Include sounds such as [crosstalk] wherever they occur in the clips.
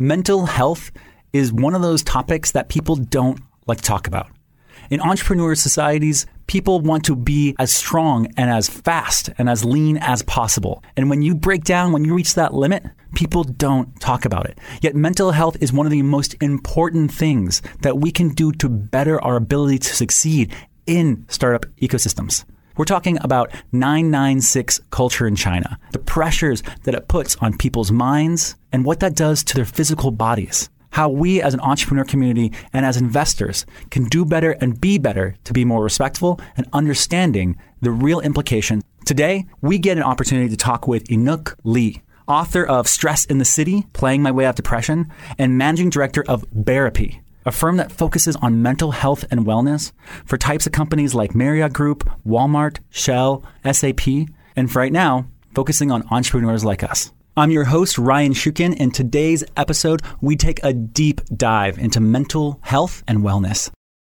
Mental health is one of those topics that people don't like to talk about. In entrepreneur societies, people want to be as strong and as fast and as lean as possible. And when you break down, when you reach that limit, people don't talk about it. Yet mental health is one of the most important things that we can do to better our ability to succeed in startup ecosystems. We're talking about 996 culture in China, the pressures that it puts on people's minds, and what that does to their physical bodies. How we as an entrepreneur community and as investors can do better and be better to be more respectful and understanding the real implications. Today, we get an opportunity to talk with Enoch Lee, author of Stress in the City, Playing My Way Out Depression, and managing director of Bearapy, a firm that focuses on mental health and wellness for types of companies like Marriott Group, Walmart, Shell, SAP, and for right now, focusing on entrepreneurs like us. I'm your host, Ryan Shukin. In today's episode, we take a deep dive into mental health and wellness.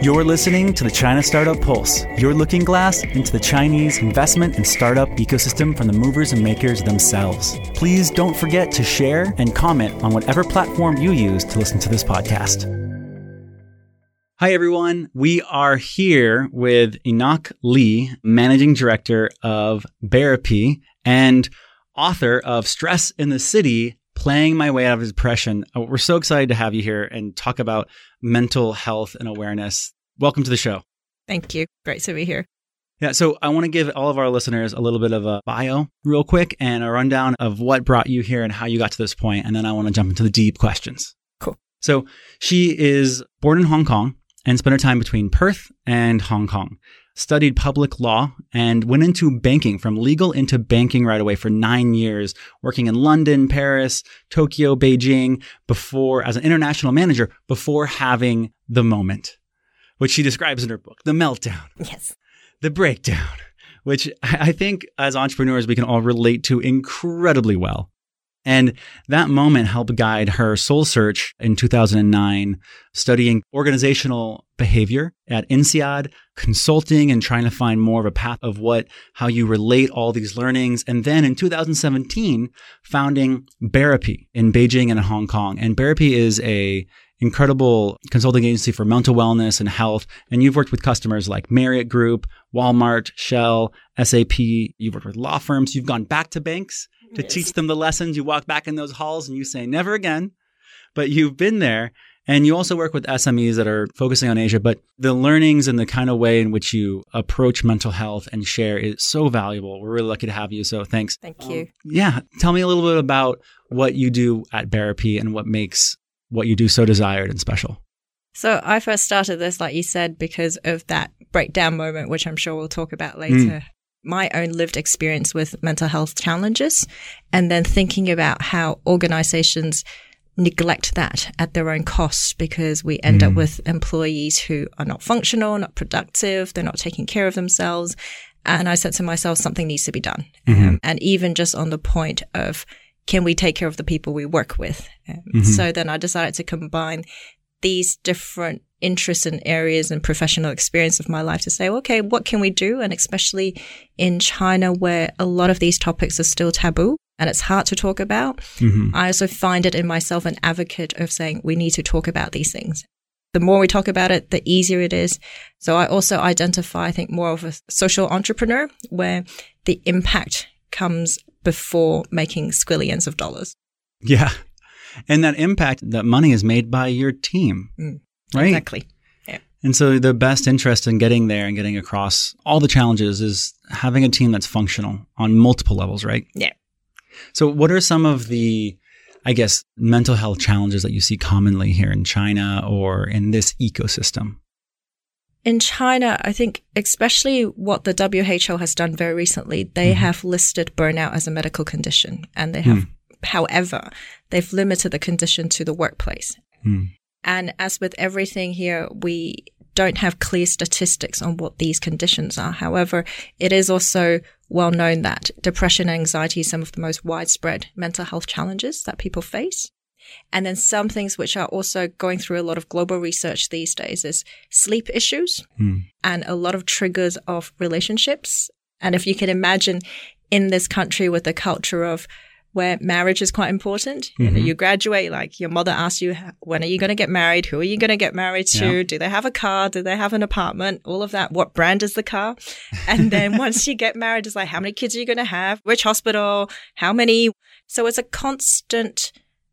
You're listening to the China Startup Pulse, your looking glass into the Chinese investment and startup ecosystem from the movers and makers themselves. Please don't forget to share and comment on whatever platform you use to listen to this podcast. Hi, everyone. We are here with Enoch Lee, Managing Director of Bearapy and author of Stress in the City Playing My Way Out of Depression. Uh, We're so excited to have you here and talk about mental health and awareness. Welcome to the show. Thank you. Great to be here. Yeah, so I want to give all of our listeners a little bit of a bio, real quick, and a rundown of what brought you here and how you got to this point, and then I want to jump into the deep questions. Cool. So she is born in Hong Kong and spent her time between Perth and Hong Kong. Studied public law and went into banking from legal into banking right away for nine years, working in London, Paris, Tokyo, Beijing, before as an international manager, before having the moment, which she describes in her book, the meltdown Yes. the breakdown, which I I think as entrepreneurs we can all relate to incredibly well. And that moment helped guide her soul search in 2009, studying organizational behavior at INSEAD, consulting and trying to find more of a path of what, how you relate all these learnings. And then in 2017, founding Bearapy in Beijing and Hong Kong. And Bearapy is a incredible consulting agency for mental wellness and health. And you've worked with customers like Marriott Group, Walmart, Shell, SAP. You've worked with law firms. You've gone back to banks to Yes. teach them the lessons. You walk back in those halls and you say, never again. But you've been there. And you also work with SMEs that are focusing on Asia, but the learnings and the kind of way in which you approach mental health and share is so valuable. We're really lucky to have you. So thanks. Thank um, you. Yeah. Tell me a little bit about what you do at Bearapy and what makes what you do so desired and special. So I first started this, like you said, because of that breakdown moment, which I'm sure we'll talk about later. Hmm. My own lived experience with mental health challenges, and then thinking about how organizations neglect that at their own cost because we end up with employees who are not functional, not productive, they're not taking care of themselves. And I said to myself, something needs to be done. Um, and even just on the point of, can we take care of the people we work with? Um, So then I decided to combine these different interests and areas and professional experience of my life to say, okay, what can we do? And especially in China, where a lot of these topics are still taboo and it's hard to talk about, I also find it in myself an advocate of saying we need to talk about these things. The more we talk about it, the easier it is. So I also identify, I think, more of a social entrepreneur where the impact comes before making squillions of dollars. Yeah. And that impact, that money is made by your team, Mm. Right? Exactly. Yeah. And so the best interest in getting there and getting across all the challenges is having a team that's functional on multiple levels, right? Yeah. So what are some of the, I guess, mental health challenges that you see commonly here in China or in this ecosystem? In China, I think especially what the WHO has done very recently, they have listed burnout as a medical condition and they have, however, they've limited the condition to the workplace. Hmm. And as with everything here, we don't have clear statistics on what these conditions are. However, it is also well known that depression and anxiety is some of the most widespread mental health challenges that people face. And then some things which are also going through a lot of global research these days is sleep issues hmm. and a lot of triggers of relationships. And if you can imagine in this country with a culture of where marriage is quite important, you know, mm-hmm. you graduate, like your mother asks you, when are you going to get married? Who are you going to get married to? Yeah. Do they have a car? Do they have an apartment? All of that. What brand is the car? And then [laughs] once you get married, it's like, how many kids are you going to have? Which hospital? How many? So it's a constant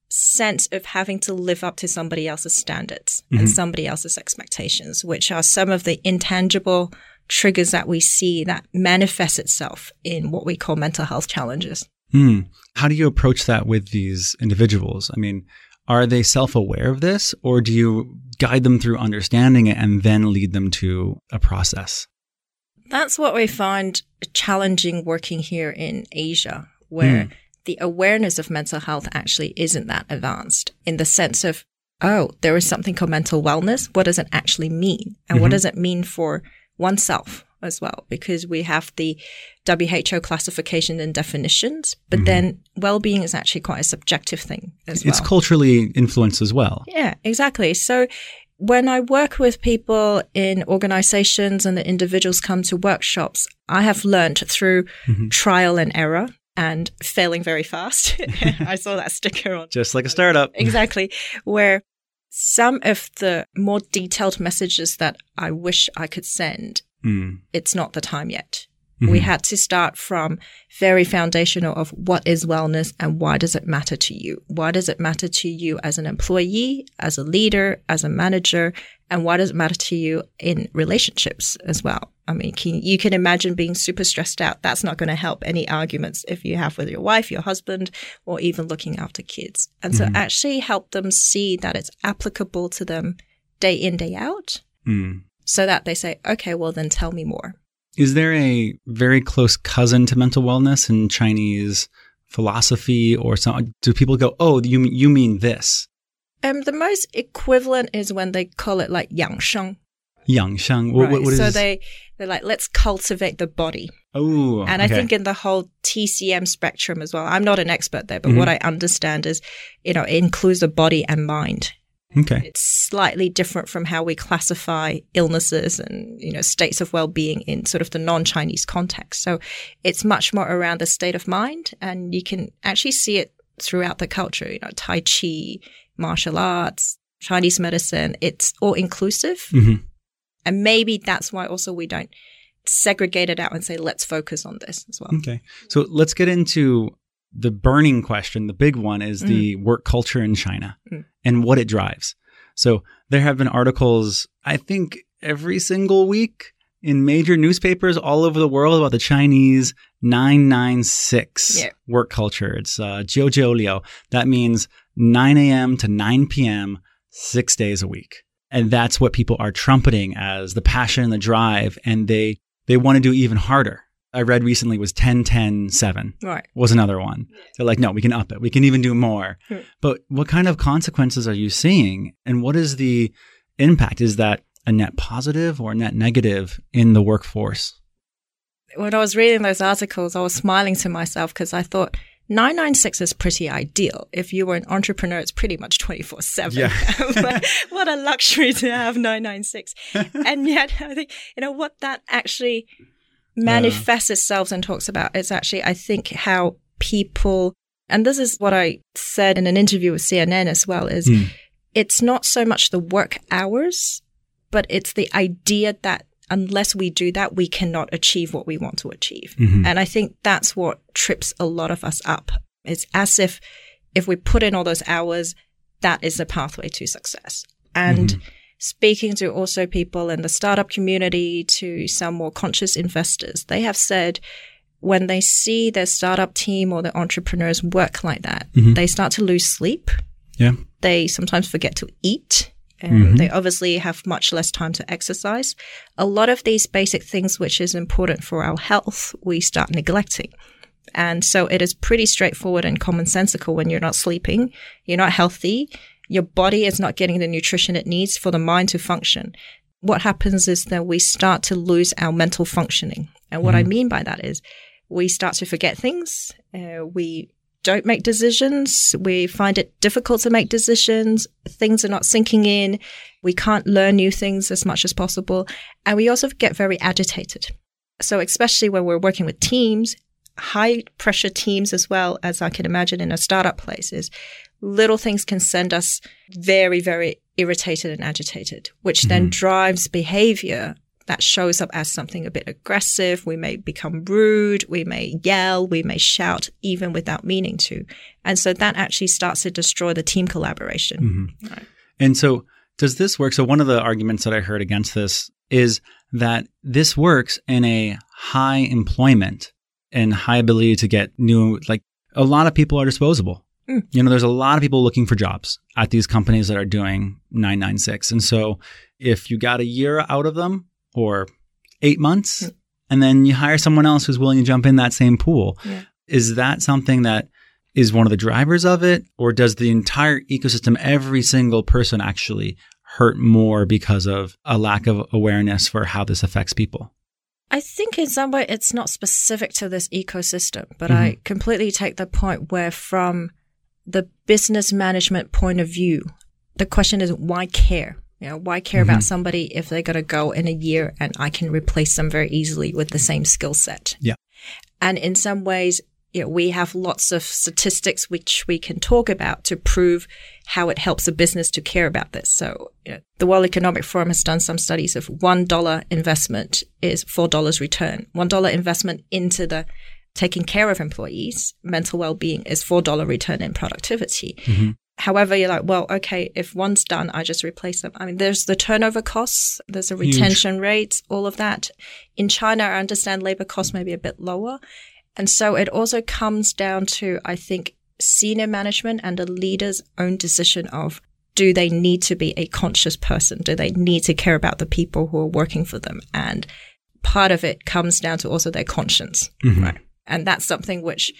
sense of having to live up to somebody else's standards and mm-hmm. somebody else's expectations, which are some of the intangible triggers that we see that manifests itself in what we call mental health challenges. Hmm. How do you approach that with these individuals? I mean, are they self aware of this, or do you guide them through understanding it and then lead them to a process? That's what we find challenging working here in Asia, where the awareness of mental health actually isn't that advanced in the sense of, oh, there is something called mental wellness. What does it actually mean? And what does it mean for oneself as well? Because we have the WHO classification and definitions, but mm-hmm. then well-being is actually quite a subjective thing as well. It's culturally influenced as well. Yeah, exactly. So when I work with people in organizations and the individuals come to workshops, I have learned through mm-hmm. trial and error and failing very fast. [laughs] [laughs] I saw that sticker on. Just like a startup. Exactly. Where some of the more detailed messages that I wish I could send, Mm. it's not the time yet. We had to start from very foundational of what is wellness and why does it matter to you? Why does it matter to you as an employee, as a leader, as a manager? And why does it matter to you in relationships as well? I mean, can, you can imagine being super stressed out. That's not going to help any arguments if you have with your wife, your husband, or even looking after kids. And so actually help them see that it's applicable to them day in, day out Mm. So that they say, okay, well, then tell me more. Is there a very close cousin to mental wellness in Chinese philosophy or something? Do people go, oh, you, you mean this? Um, the most equivalent is when they call it like yang sheng. Yang Sheng. What, right? what, what is so they, they're like, let's cultivate the body. Oh, And I think in the whole TCM spectrum as well, I'm not an expert there, but Mm-hmm. what I understand is, you know, it includes the body and mind. Okay. It's slightly different from how we classify illnesses and, you know, states of well-being in sort of the non-Chinese context. So it's much more around the state of mind and you can actually see it throughout the culture, you know, Tai Chi, martial arts, Chinese medicine. It's all inclusive. Mhm. And maybe that's why also we don't segregate it out and say, let's focus on this as well. Okay. So let's get into the burning question. The big one is the work culture in China Mm. And what it drives. So there have been articles, I think, every single week in major newspapers all over the world about the Chinese 996 Yeah. work culture. It's uh, Jiu Jiu Liu. That means 9 a.m. to 9 p.m., six days a week. And that's what people are trumpeting as the passion, and the drive, and they, they want to do even harder. I read recently was 10, 10, 7 Right. was another one. They're like, no, we can up it. We can even do more. Hmm. But what kind of consequences are you seeing? And what is the impact? Is that a net positive or a net negative in the workforce? when I was reading those articles, I was smiling to myself because I thought 996 is pretty ideal. If you were an entrepreneur, it's pretty much 24 7. [laughs] [laughs] what a luxury to have 996. [laughs] and yet, I think, you know, what that actually manifests itself and talks about is actually, I think, how people, and this is what I said in an interview with CNN as well, is hmm. it's not so much the work hours, but it's the idea that unless we do that, we cannot achieve what we want to achieve. Mm-hmm. And I think that's what trips a lot of us up. It's as if if we put in all those hours, that is the pathway to success. And mm-hmm. Speaking to also people in the startup community, to some more conscious investors, they have said when they see their startup team or their entrepreneurs work like that, mm-hmm. they start to lose sleep. Yeah. They sometimes forget to eat. And mm-hmm. They obviously have much less time to exercise. A lot of these basic things, which is important for our health, we start neglecting. And so it is pretty straightforward and commonsensical when you're not sleeping, you're not healthy, your body is not getting the nutrition it needs for the mind to function. what happens is that we start to lose our mental functioning. And what I mean by that is we start to forget things. Uh, we don't make decisions. We find it difficult to make decisions. Things are not sinking in. We can't learn new things as much as possible. And we also get very agitated. So, especially when we're working with teams, high pressure teams as well as I can imagine in a startup places, little things can send us very, very irritated and agitated, which then mm-hmm. drives behavior that shows up as something a bit aggressive. We may become rude. We may yell. We may shout even without meaning to. And so that actually starts to destroy the team collaboration. Mm-hmm. And so, does this work? So, one of the arguments that I heard against this is that this works in a high employment and high ability to get new, like a lot of people are disposable. Mm. You know, there's a lot of people looking for jobs at these companies that are doing 996. And so, if you got a year out of them or eight months, mm. and then you hire someone else who's willing to jump in that same pool, is that something that is one of the drivers of it? Or does the entire ecosystem, every single person actually hurt more because of a lack of awareness for how this affects people? I think in some way it's not specific to this ecosystem, but I mm-hmm. completely take the point where from the business management point of view, the question is why care? You know, why care about mm-hmm. somebody if they're going to go in a year and I can replace them very easily with the same skill set? Yeah. And in some ways, you know, we have lots of statistics which we can talk about to prove how it helps a business to care about this. So, you know, the World Economic Forum has done some studies of one dollar investment is four dollars return. One dollar investment into the taking care of employees, mental well-being is four dollar return in productivity. Mm-hmm. However, you're like, well, okay, if one's done, I just replace them. I mean, there's the turnover costs, there's the retention rates, all of that. In China, I understand labor costs may be a bit lower. And so it also comes down to, I think, senior management and the leader's own decision of do they need to be a conscious person? Do they need to care about the people who are working for them? And part of it comes down to also their conscience, mm-hmm. right? And that's something which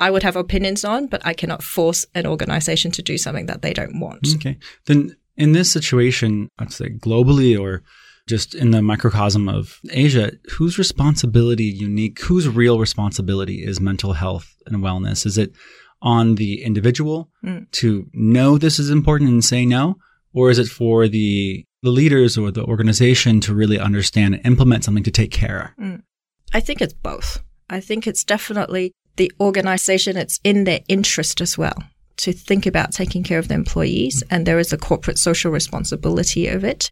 I would have opinions on, but I cannot force an organization to do something that they don't want. Okay. Then in this situation, I'd say globally or just in the microcosm of Asia, whose responsibility Enoch, whose real responsibility is mental health and wellness? Is it on the individual mm. to know this is important and say no? Or is it for the the leaders or the organization to really understand and implement something to take care? Mm. I think it's both. I think it's definitely the organization, it's in their interest as well to think about taking care of the employees. And there is a corporate social responsibility of it.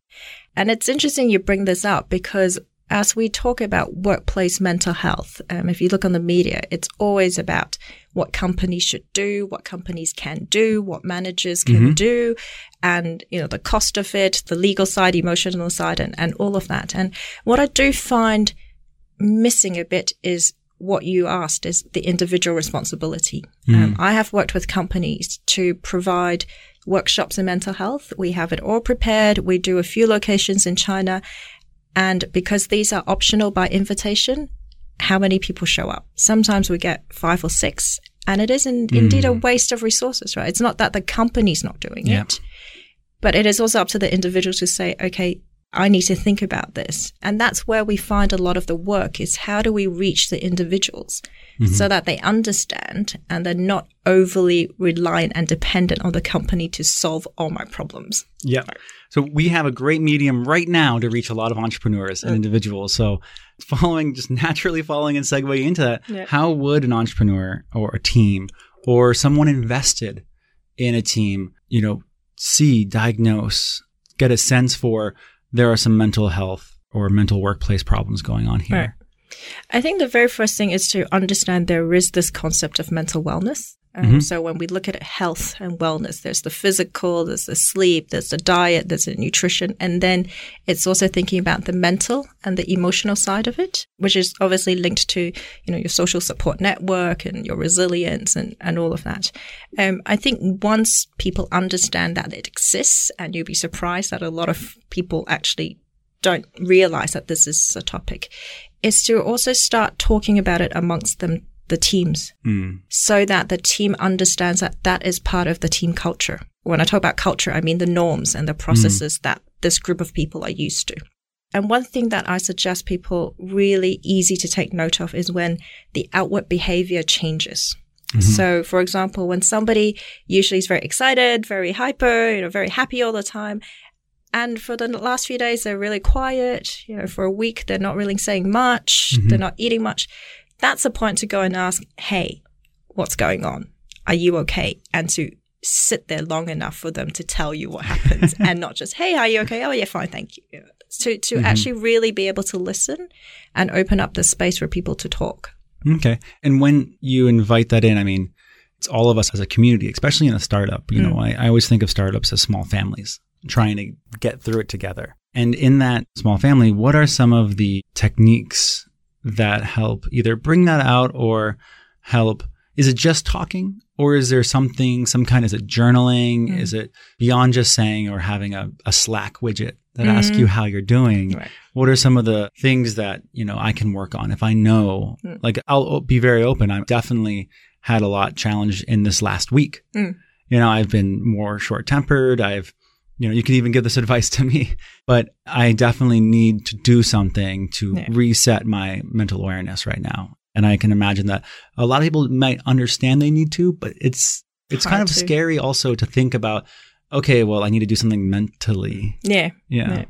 And it's interesting you bring this up because as we talk about workplace mental health, um, if you look on the media, it's always about what companies should do, what companies can do, what managers can do, and you know the cost of it, the legal side, emotional side, and, and all of that. And what I do find missing a bit is what you asked is the individual responsibility. Um, I have worked with companies to provide workshops in mental health. We have it all prepared. We do a few locations in China. And because these are optional by invitation, how many people show up? Sometimes we get five or six. And it is in, indeed a waste of resources, right? It's not that the company's not doing Yeah. it, but it is also up to the individual to say, okay, I need to think about this. And that's where we find a lot of the work is how do we reach the individuals mm-hmm. so that they understand and they're not overly reliant and dependent on the company to solve all my problems. Yeah. So we have a great medium right now to reach a lot of entrepreneurs and mm. individuals. So following, just naturally following and segueing into that, how would an entrepreneur or a team or someone invested in a team, you know, see, diagnose, get a sense for there are some mental health or mental workplace problems going on here? Right. I think the very first thing is to understand there is this concept of mental wellness. Um, So when we look at health and wellness, there's the physical, there's the sleep, there's the diet, there's the nutrition, and then it's also thinking about the mental and the emotional side of it, which is obviously linked to you know your social support network and your resilience and and all of that. Um, I think once people understand that it exists, and you'll be surprised that a lot of people actually don't realize that this is a topic is to also start talking about it amongst them the teams hmm. so that the team understands that that is part of the team culture. When i talk about culture i mean the norms and the processes that this group of people are used to. And one thing that I suggest people really easy to take note of is when the outward behavior changes. Mm-hmm. So, for example, when somebody usually is very excited, very hyper, you know, very happy all the time, and for the last few days they're really quiet, you know, for a week they're not really saying much, mm-hmm. they're not eating much, that's a point to go and ask, hey, what's going on? Are you okay? And to sit there long enough for them to tell you what happens [laughs] and not just, hey, are you okay? Oh, yeah, fine, thank you. To, to mm-hmm. actually really be able to listen and open up the space for people to talk. Okay. And when you invite that in, I mean, it's all of us as a community, especially in a startup. You know, mm. I, I always think of startups as small families trying to get through it together. And in that small family, what are some of the techniques that help either bring that out or help? Is it just talking or is there something, some kind, is it journaling? Mm. Is it beyond just saying or having a, a Slack widget that asks mm-hmm. you how you're doing? Right. What are some of the things that, you know, I can work on if I know, mm. like I'll be very open. I've definitely had a lot challenged in this last week. Mm. You know, I've been more short tempered. I've, you know, you can even give this [laughs] advice to me, but I definitely need to do something to Yeah. reset my mental awareness right now. And I can imagine that a lot of people might understand they need to, but it's, it's kind of to. scary also to think about, okay, well, I need to do something mentally. Yeah. Yeah. Yeah.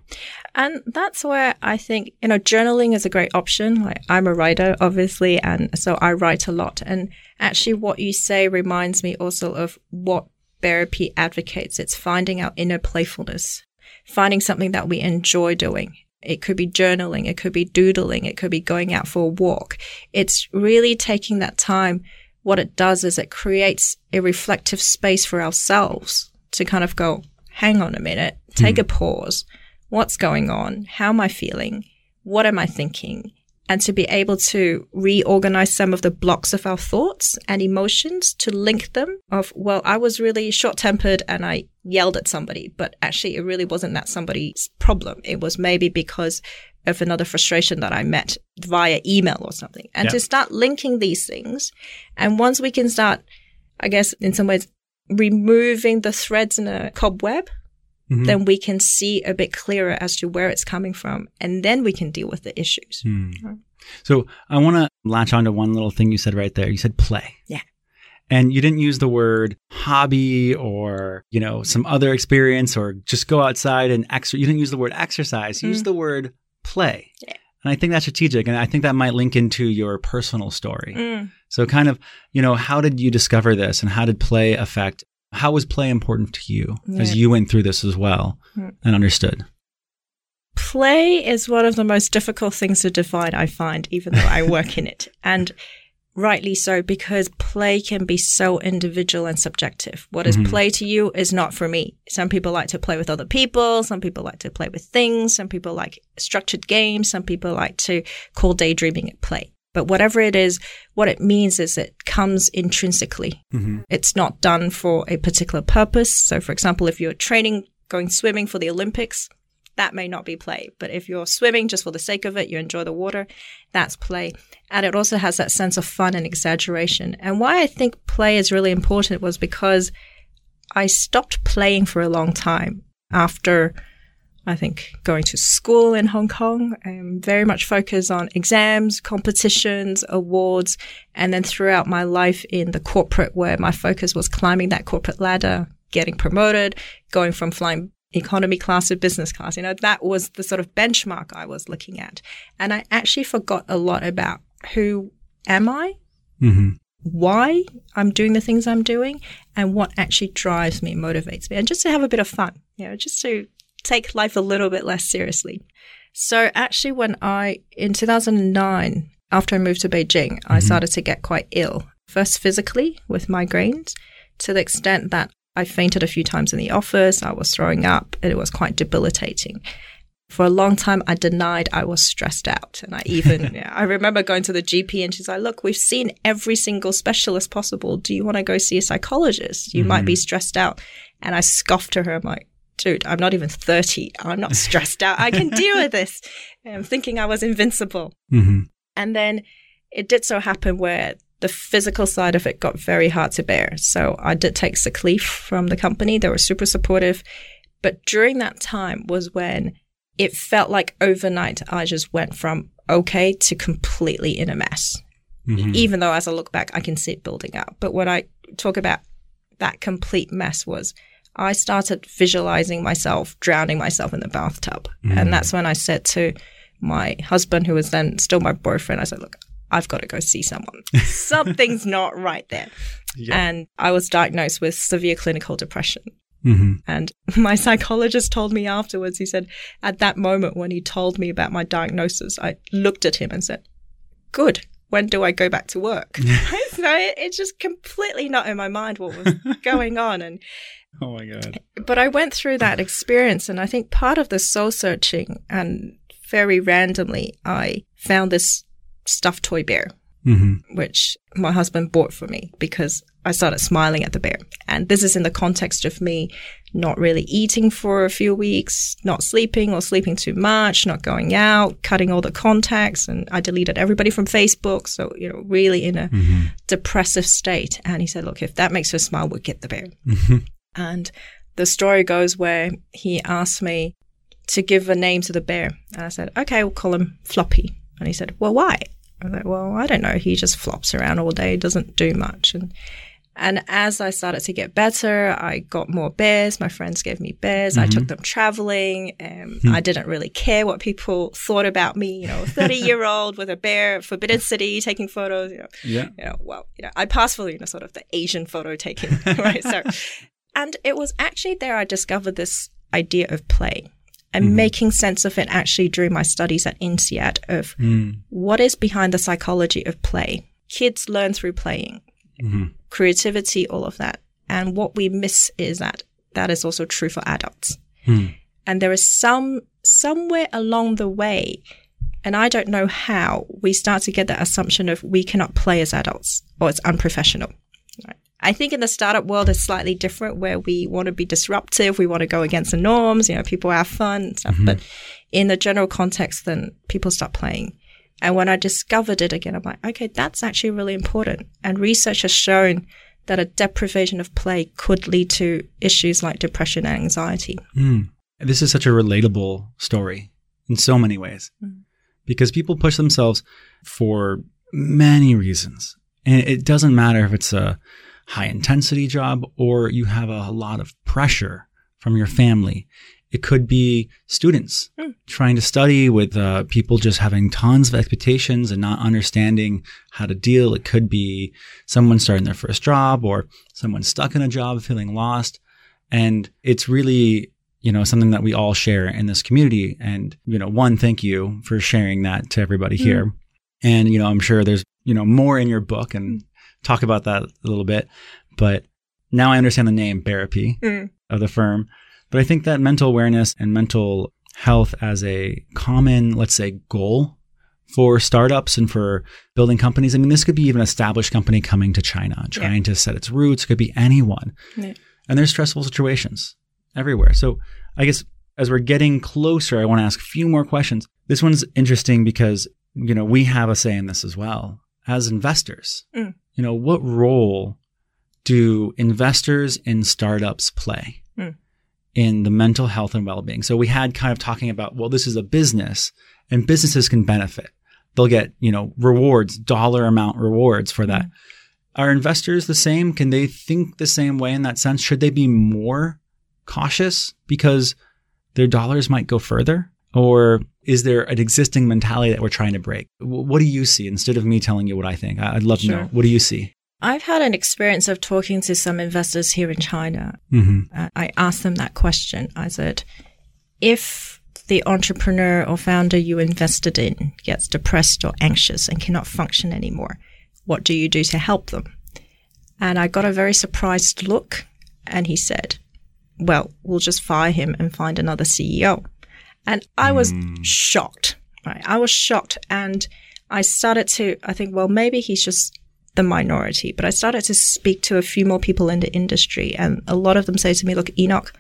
And that's where I think, you know, journaling is a great option. Like I'm a writer, obviously, and so I write a lot. And actually what you say reminds me also of what Bearapy advocates. It's finding our inner playfulness, finding something that we enjoy doing. It could be journaling. It could be doodling. It could be going out for a walk. It's really taking that time. What it does is it creates a reflective space for ourselves to kind of go, hang on a minute, take hmm. a pause. What's going on? How am I feeling? What am I thinking? And to be able to reorganize some of the blocks of our thoughts and emotions to link them of, well, I was really short tempered and I yelled at somebody, but actually it really wasn't that somebody's problem. It was maybe because of another frustration that I met via email or something. And Yeah. to start linking these things. And once we can start, I guess, in some ways, removing the threads in a cobweb, Mhm. then we can see a bit clearer as to where it's coming from. And then we can deal with the issues. Hmm. So I want to latch on to one little thing you said right there. You said play. Yeah. And you didn't use the word hobby or, you know, some other experience or just go outside and exercise. You didn't use the word exercise. You used the word play. Yeah. And I think that's strategic. And I think that might link into your personal story. Mm. So kind of, you know, how did you discover this and how did play affect, how was play important to you as you went through this as well hmm. and understood? Play is one of the most difficult things to define, I find, even though I work in it. [laughs] And rightly so, because play can be so individual and subjective. What is mm-hmm. play to you is not for me. Some people like to play with other people. Some people like to play with things. Some people like structured games. Some people like to call daydreaming at play. But whatever it is, what it means is it comes intrinsically. Mm-hmm. It's not done for a particular purpose. So, for example, if you're training, going swimming for the Olympics, that may not be play. But if you're swimming just for the sake of it, you enjoy the water, that's play. And it also has that sense of fun and exaggeration. And why I think play is really important was because I stopped playing for a long time after I think going to school in Hong Kong, um, very much focused on exams, competitions, awards, and then throughout my life in the corporate where my focus was climbing that corporate ladder, getting promoted, going from flying economy class to business class. You know, that was the sort of benchmark I was looking at. And I actually forgot a lot about who am I? Mm-hmm. why I'm doing the things I'm doing and what actually drives me, motivates me, and just to have a bit of fun, you know, just to take life a little bit less seriously. So actually, when I, in 2009, after I moved to Beijing, I mm-hmm. started to get quite ill, first physically with migraines to the extent that I fainted a few times in the office. I was throwing up. and It was quite debilitating for a long time I denied I was stressed out. And I [laughs] even, yeah, I remember going to the GP and she's like, look, we've seen every single specialist possible. Do you want to go see a psychologist? You might be mm-hmm. stressed out. And I scoffed to her. I'm like, dude, I'm not even 30. I'm not stressed out. I can deal with this. [laughs] I'm thinking I was invincible. Mm-hmm. And then it did so happen where the physical side of it got very hard to bear. So I did take sick leave from the company. They were super supportive. But during that time was when it felt like overnight I just went from okay to completely in a mess. Mm-hmm. Even though as I look back, I can see it building up. But when I talk about that complete mess was I started visualizing myself drowning myself in the bathtub. Mm. And that's when I said to my husband, who was then still my boyfriend, I said, look, I've got to go see someone. [laughs] Something's not right there. And I was diagnosed with severe clinical depression. Mm-hmm. And [laughs] my psychologist told me afterwards, he said, at that moment when he told me about my diagnosis, I looked at him and said, good. When do I go back to work? [laughs] so it, it's just completely not in my mind what was going on. And Oh my god. but I went through that experience, and I think part of the soul searching, and very randomly, I found this stuffed toy bear, Mm-hmm. which my husband bought for me because I started smiling at the bear. And this is in the context of me not really eating for a few weeks, not sleeping or sleeping too much, not going out, cutting all the contacts, and I deleted everybody from Facebook. So, you know, really in a depressive state. And he said, Look, if that makes her smile, we'll get the bear. And the story goes where he asked me to give a name to the bear. And I said, okay, we'll call him Floppy. And he said, well, why? I was like, well, I don't know. He just flops around all day, doesn't do much. And and as I started to get better, I got more bears. My friends gave me bears. I took them traveling. Um, I didn't really care what people thought about me. You know, 30 year old with a bear, Forbidden City, taking photos. You know, Yeah. you know, well, you know, I passed for you know sort of the Asian photo taking, [laughs] right? So, and it was actually there I discovered this idea of play and mm-hmm. making sense of it actually during my studies at INSEAD of mm. what is behind the psychology of play. Kids learn through playing, mm-hmm. creativity, all of that. And what we miss is that that is also true for adults. Hmm. And there is some, somewhere along the way, and I don't know how, we start to get that assumption of we cannot play as adults or it's unprofessional. Right. I think in the startup world, it's slightly different where we want to be disruptive. We want to go against the norms. You know, people have fun and stuff. Mm-hmm. But in the general context, then people start playing. And when I discovered it again, I'm like, okay, that's actually really important. And research has shown that a deprivation of play could lead to issues like depression and anxiety. Hmm. This is such a relatable story in so many ways hmm. because people push themselves for many reasons. And it doesn't matter if it's a high intensity job or you have a lot of pressure from your family. It could be students hmm. trying to study with uh, people just having tons of expectations and not understanding how to deal. It could be someone starting their first job or someone stuck in a job feeling lost. And it's really, you know, something that we all share in this community. And, you know, one, thank you for sharing that to everybody hmm. here. And, you know, I'm sure there's, you know, more in your book and hmm. Talk about that a little bit. But now I understand the name Bearapy mm. of the firm. But I think that mental awareness and mental health as a common, let's say, goal for startups and for building companies. I mean, this could be even an established company coming to China, trying to set its roots. It could be anyone. Yeah. And there's stressful situations everywhere. So I guess as we're getting closer, I want to ask a few more questions. This one's interesting because, you know, we have a say in this as well. As investors, Mm. you know, what role do investors in startups play Mm. in the mental health and well-being? So we had kind of talking about, well, this is a business and businesses can benefit. They'll get, you know, rewards, dollar amount rewards for that. Are investors the same? Can they think the same way in that sense? Should they be more cautious because their dollars might go further? Or is there an existing mentality that we're trying to break? What do you see instead of me telling you what I think? I'd love to know. What do you see? I've had an experience of talking to some investors here in China. Mm-hmm. Uh, I asked them that question. I said, if the entrepreneur or founder you invested in gets depressed or anxious and cannot function anymore, what do you do to help them? And I got a very surprised look. And he said, well, we'll just fire him and find another CEO. And I was hmm. shocked. Right? I was shocked. And I started to, I think, well, maybe he's just the minority. But I started to speak to a few more people in the industry. And a lot of them say to me, look, Enoch,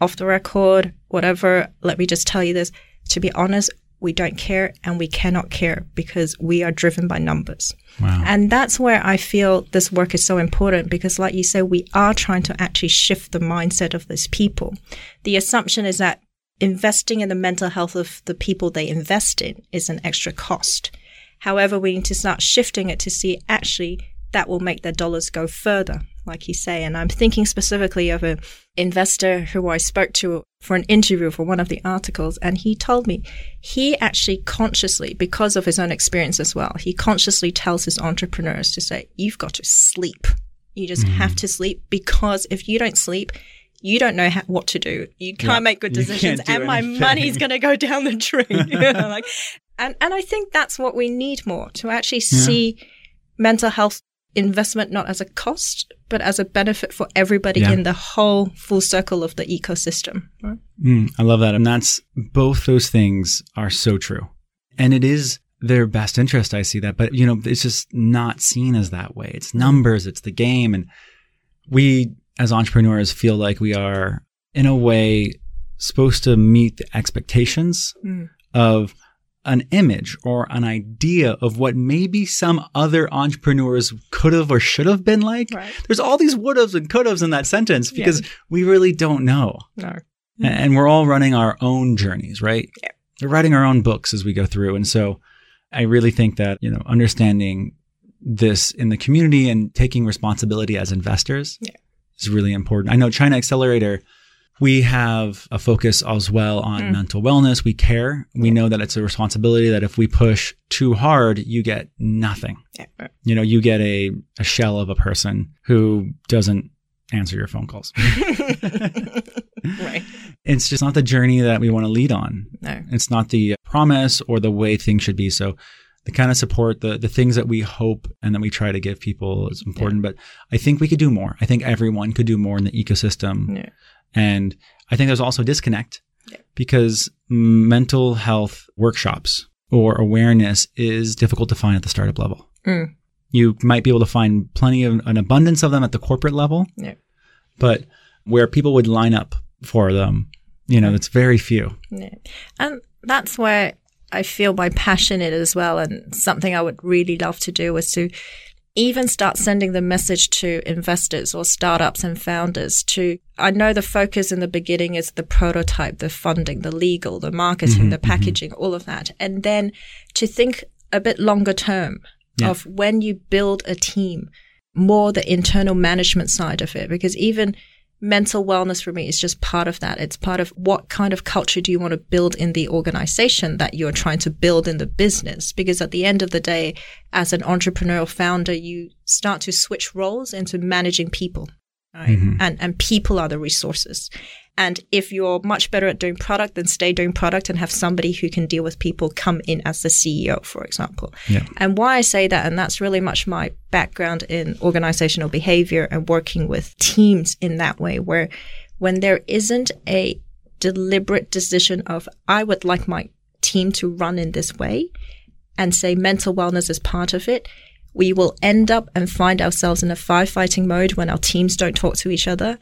off the record, whatever, let me just tell you this. To be honest, we don't care and we cannot care because we are driven by numbers. Wow. And that's where I feel this work is so important because, like you said, we are trying to actually shift the mindset of these people. The assumption is that investing in the mental health of the people they invest in is an extra cost. However, we need to start shifting it to see actually that will make their dollars go further, like you say. And I'm thinking specifically of an investor who I spoke to for an interview for one of the articles. And he told me he actually consciously, because of his own experience as well, he consciously tells his entrepreneurs to say, you've got to sleep. You just mm. have to sleep because if you don't sleep, you don't know how, what to do. You can't yeah, make good decisions, and my money's going to go down the drain. [laughs] [laughs] like, and and I think that's what we need more to actually see yeah. mental health investment not as a cost, but as a benefit for everybody yeah. in the whole full circle of the ecosystem. Right? Mm, I love that. And that's both those things are so true. And it is their best interest. I see that, but you know, it's just not seen as that way. It's numbers, it's the game. And we as entrepreneurs feel like we are in a way supposed to meet the expectations mm. of an image or an idea of what maybe some other entrepreneurs could have or should have been like. Right. There's all these would haves and could haves in that sentence because yeah. we really don't know. No. And we're all running our own journeys, right? Yeah. We're writing our own books as we go through. And so I really think that, you know, understanding this in the community and taking responsibility as investors yeah. Is really important. I know China Accelerator we have a focus as well on mm. mental wellness. We care. We know that it's a responsibility that if we push too hard, you get nothing. Yeah. You know, you get a, a shell of a person who doesn't answer your phone calls. [laughs] right. It's just not the journey that we want to lead on. No. It's not the promise or the way things should be. So the kind of support, the the things that we hope and that we try to give people is important. Yeah. But I think we could do more. I think everyone could do more in the ecosystem. Yeah. And I think there's also disconnect yeah. because mental health workshops or awareness is difficult to find at the startup level. Mm. You might be able to find plenty of an abundance of them at the corporate level, yeah. but where people would line up for them, you know, it's very few. And that's where I feel my passion in it as well. And something I would really love to do is to even start sending the message to investors or startups and founders to I know the focus in the beginning is the prototype, the funding, the legal, the marketing, mm-hmm, the mm-hmm. packaging, mm-hmm. all of that. And then to think a bit longer term yeah. of when you build a team, more the internal management side of it. Because even mental wellness for me is just part of that. It's part of what kind of culture do you want to build in the organization that you're trying to build in the business? Because at the end of the day, as an entrepreneurial founder, you start to switch roles into managing people. Right? Mm-hmm. And and people are the resources. And if you're much better at doing product, then stay doing product and have somebody who can deal with people come in as the CEO, for example. Yeah. And why I say that, and that's really much my background in organizational behavior and working with teams in that way, where when there isn't a deliberate decision of, I would like my team to run in this way and say mental wellness is part of it, we will end up and find ourselves in a firefighting mode when our teams don't talk to each other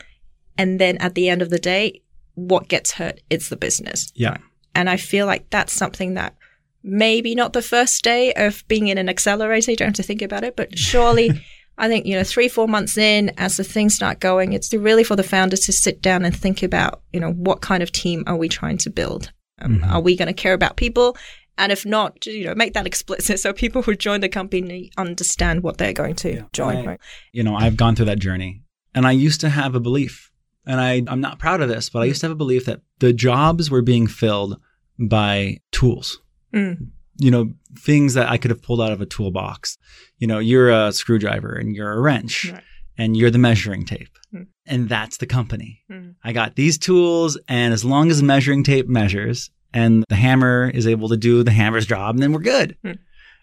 and then at the end of the day, what gets hurt? It's the business. Yeah. And I feel like that's something that maybe not the first day of being in an accelerator, you don't have to think about it, but surely [laughs] I think, you know, three, four months in, as the things start going, it's really for the founders to sit down and think about, you know, what kind of team are we trying to build? Um, mm-hmm. Are we going to care about people? And if not, you know, make that explicit so people who join the company understand what they're going to yeah. join. I. You know, I've gone through that journey and I used to have a belief and I, I'm not proud of this, but I used to have a belief that the jobs were being filled by tools. Mm. You know, things that I could have pulled out of a toolbox. You know, you're a screwdriver and you're a wrench right. and you're the measuring tape. Mm. And that's the company. Mm. I got these tools, and as long as the measuring tape measures and the hammer is able to do the hammer's job, then we're good. Mm.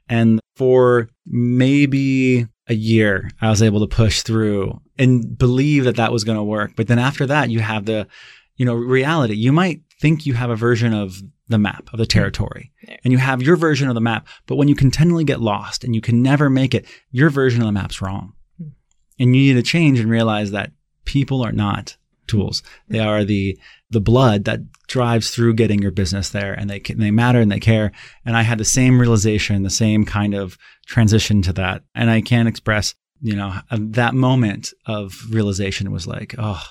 And for maybe a year, I was able to push through and believe that that was going to work. But then after that, you have the, you know, reality. You might think you have a version of the map of the territory yeah. and you have your version of the map. But when you continually get lost and you can never make it, your version of the map's wrong. Hmm. And you need to change and realize that people are not tools. They are the the blood that drives through getting your business there, and they they matter and they care. And I had the same realization, the same kind of transition to that, and I can't express. You know, that moment of realization was like, oh,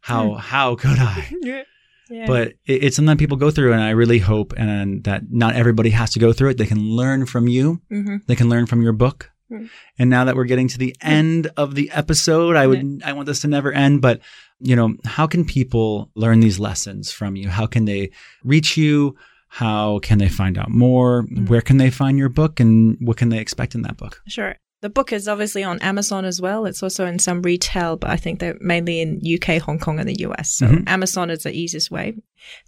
how how could I? [laughs] Yeah. But it, it's something people go through, and I really hope and that not everybody has to go through it. They can learn from you. Mhm. They can learn from your book. Mm. And now that we're getting to the end of the episode, I would I want this to never end. But you know, how can people learn these lessons from you? How can they reach you? How can they find out more? Mm. Where can they find your book, and what can they expect in that book? Sure. The book is obviously on Amazon as well. It's also in some retail, but I think they're mainly in UK, Hong Kong, and the US. So Mhm. Amazon is the easiest way.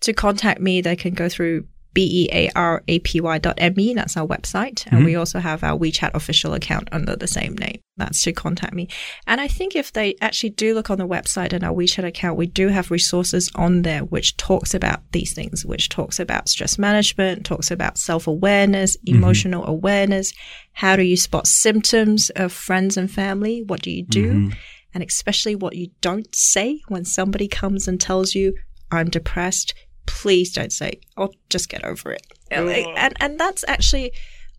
To contact me, they can go through E B-E-A-R-A-P-Y.me. That's our website. And Mhm. we also have our WeChat official account under the same name. That's to contact me. And I think if they actually do look on the website and our WeChat account, we do have resources on there which talks about these things, which talks about stress management, talks about self-awareness, emotional awareness. How do you spot symptoms of friends and family? What do you do? And especially what you don't say when somebody comes and tells you, I'm depressed. Please don't say, I'll just get over it. Like, And, and that's actually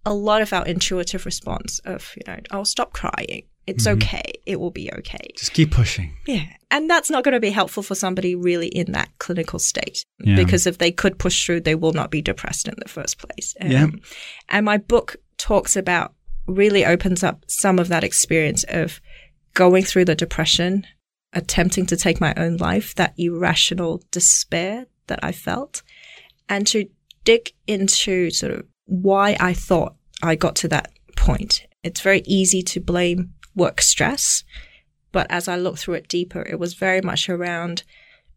a lot of our intuitive response of, you know, I'll stop crying. It's okay. It will be okay. Just keep pushing. Yeah. And that's not going to be helpful for somebody really in that clinical state. Yeah. Because if they could push through, they will not be depressed in the first place. Um, Yeah. And my book talks about, really opens up some of that experience of going through the depression, attempting to take my own life, that irrational despair that I felt, and to dig into sort of why I thought I got to that point. It's very easy to blame work stress, but as I looked through it deeper, it was very much around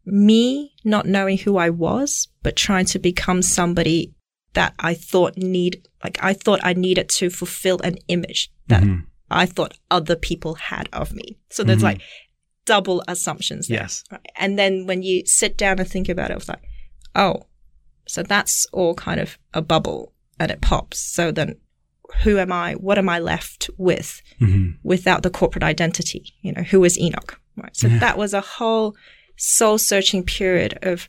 me not knowing who I was, but trying to become somebody that I thought need, like I thought I needed to fulfill an image that Mhm. I thought other people had of me. So there's Mhm. like double assumptions there. Yes. Right. And then when you sit down and think about it, it's like, oh, so that's all kind of a bubble and it pops. So then who am I? What am I left with Mhm. without the corporate identity? You know, who is Enoch? Right. So Yeah. that was a whole soul searching period of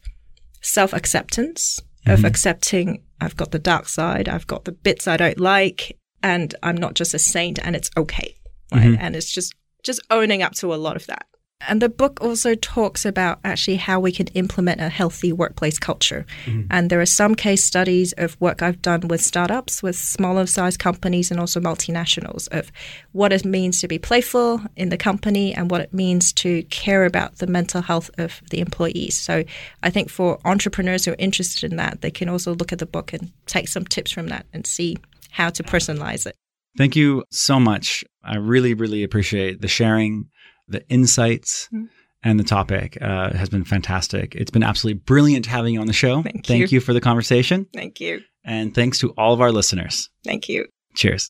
self acceptance, of Mhm. accepting I've got the dark side, I've got the bits I don't like, and I'm not just a saint and it's okay. Right. Mhm. And it's just just owning up to a lot of that. And the book also talks about actually how we can implement a healthy workplace culture. Mm-hmm. And there are some case studies of work I've done with startups, with smaller size companies, and also multinationals of what it means to be playful in the company and what it means to care about the mental health of the employees. So I think for entrepreneurs who are interested in that, they can also look at the book and take some tips from that and see how to personalize it. Thank you so much. I really, really appreciate the sharing, the insights, Mm. and the topic uh, has been fantastic. It's been absolutely brilliant having you on the show. Thank Thank you. you for the conversation. Thank you. And thanks to all of our listeners. Thank you. Cheers.